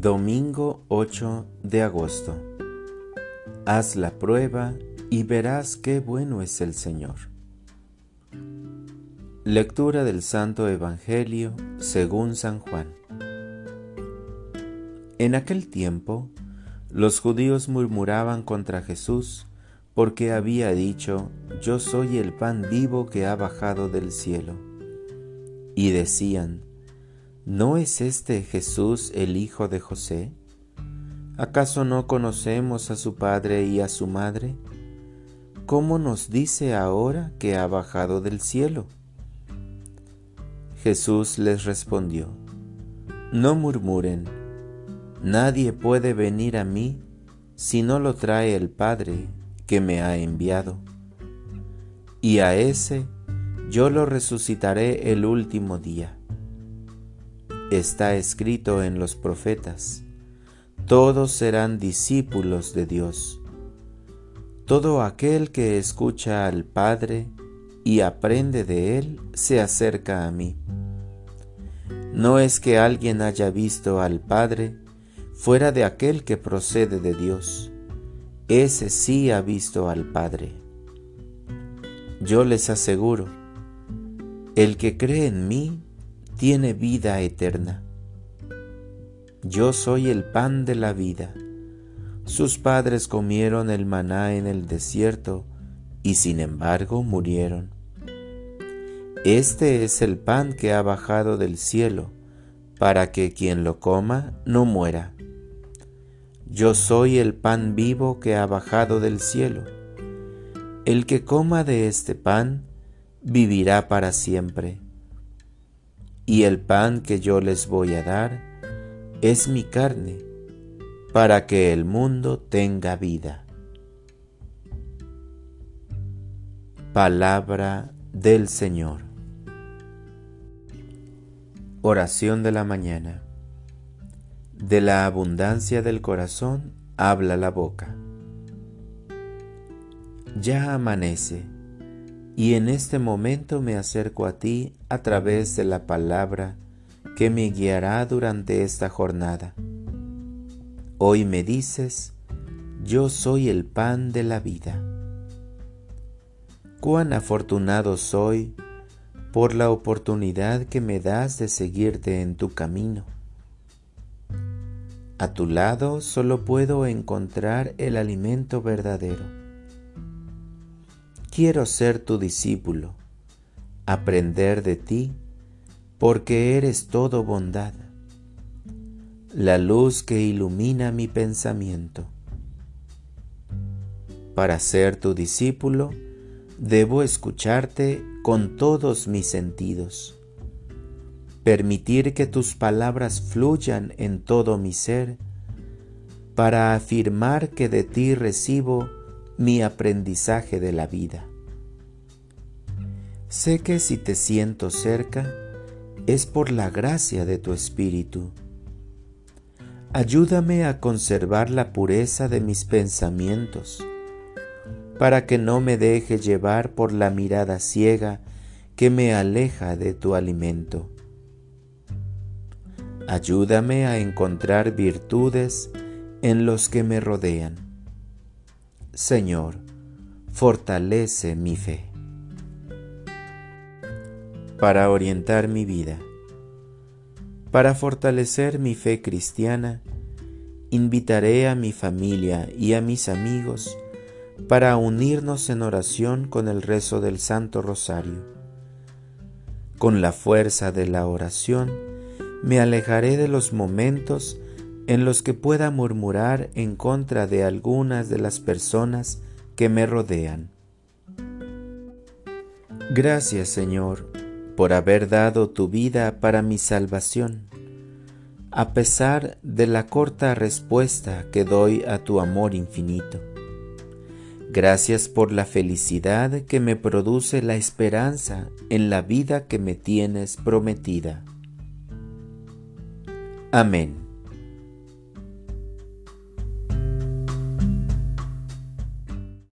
Domingo 8 de agosto. Haz la prueba y verás qué bueno es el Señor. Lectura del Santo Evangelio según San Juan. En aquel tiempo, los judíos murmuraban contra Jesús porque había dicho, Yo soy el pan vivo que ha bajado del cielo. Y decían, ¿No es este Jesús el hijo de José? ¿Acaso no conocemos a su padre y a su madre? ¿Cómo nos dice ahora que ha bajado del cielo? Jesús les respondió, No murmuren, nadie puede venir a mí si no lo trae el Padre que me ha enviado. Y a ese yo lo resucitaré el último día está escrito en los profetas, todos serán discípulos de Dios. Todo aquel que escucha al Padre y aprende de Él se acerca a mí. No es que alguien haya visto al Padre fuera de aquel que procede de Dios. Ese sí ha visto al Padre. Yo les aseguro, el que cree en mí tiene vida eterna. Yo soy el pan de la vida. Sus padres comieron el maná en el desierto y sin embargo murieron. Este es el pan que ha bajado del cielo, para que quien lo coma no muera. Yo soy el pan vivo que ha bajado del cielo. El que coma de este pan vivirá para siempre y el pan que yo les voy a dar es mi carne, para que el mundo tenga vida. Palabra del Señor. Oración de la mañana. De la abundancia del corazón habla la boca. Ya amanece y en este momento me acerco a ti a través de la palabra que me guiará durante esta jornada. Hoy me dices, yo soy el pan de la vida. Cuán afortunado soy por la oportunidad que me das de seguirte en tu camino. A tu lado solo puedo encontrar el alimento verdadero Quiero ser tu discípulo, aprender de ti, porque eres todo bondad, la luz que ilumina mi pensamiento. Para ser tu discípulo, debo escucharte con todos mis sentidos, permitir que tus palabras fluyan en todo mi ser, para afirmar que de ti recibo mi aprendizaje de la vida. Sé que si te siento cerca es por la gracia de tu Espíritu. Ayúdame a conservar la pureza de mis pensamientos, para que no me deje llevar por la mirada ciega que me aleja de tu alimento. Ayúdame a encontrar virtudes en los que me rodean Señor, fortalece mi fe. Para orientar mi vida, para fortalecer mi fe cristiana, invitaré a mi familia y a mis amigos para unirnos en oración con el rezo del Santo Rosario. Con la fuerza de la oración, me alejaré de los momentos en los que pueda murmurar en contra de algunas de las personas que me rodean. Gracias Señor por haber dado tu vida para mi salvación, a pesar de la corta respuesta que doy a tu amor infinito. Gracias por la felicidad que me produce la esperanza en la vida que me tienes prometida. Amén.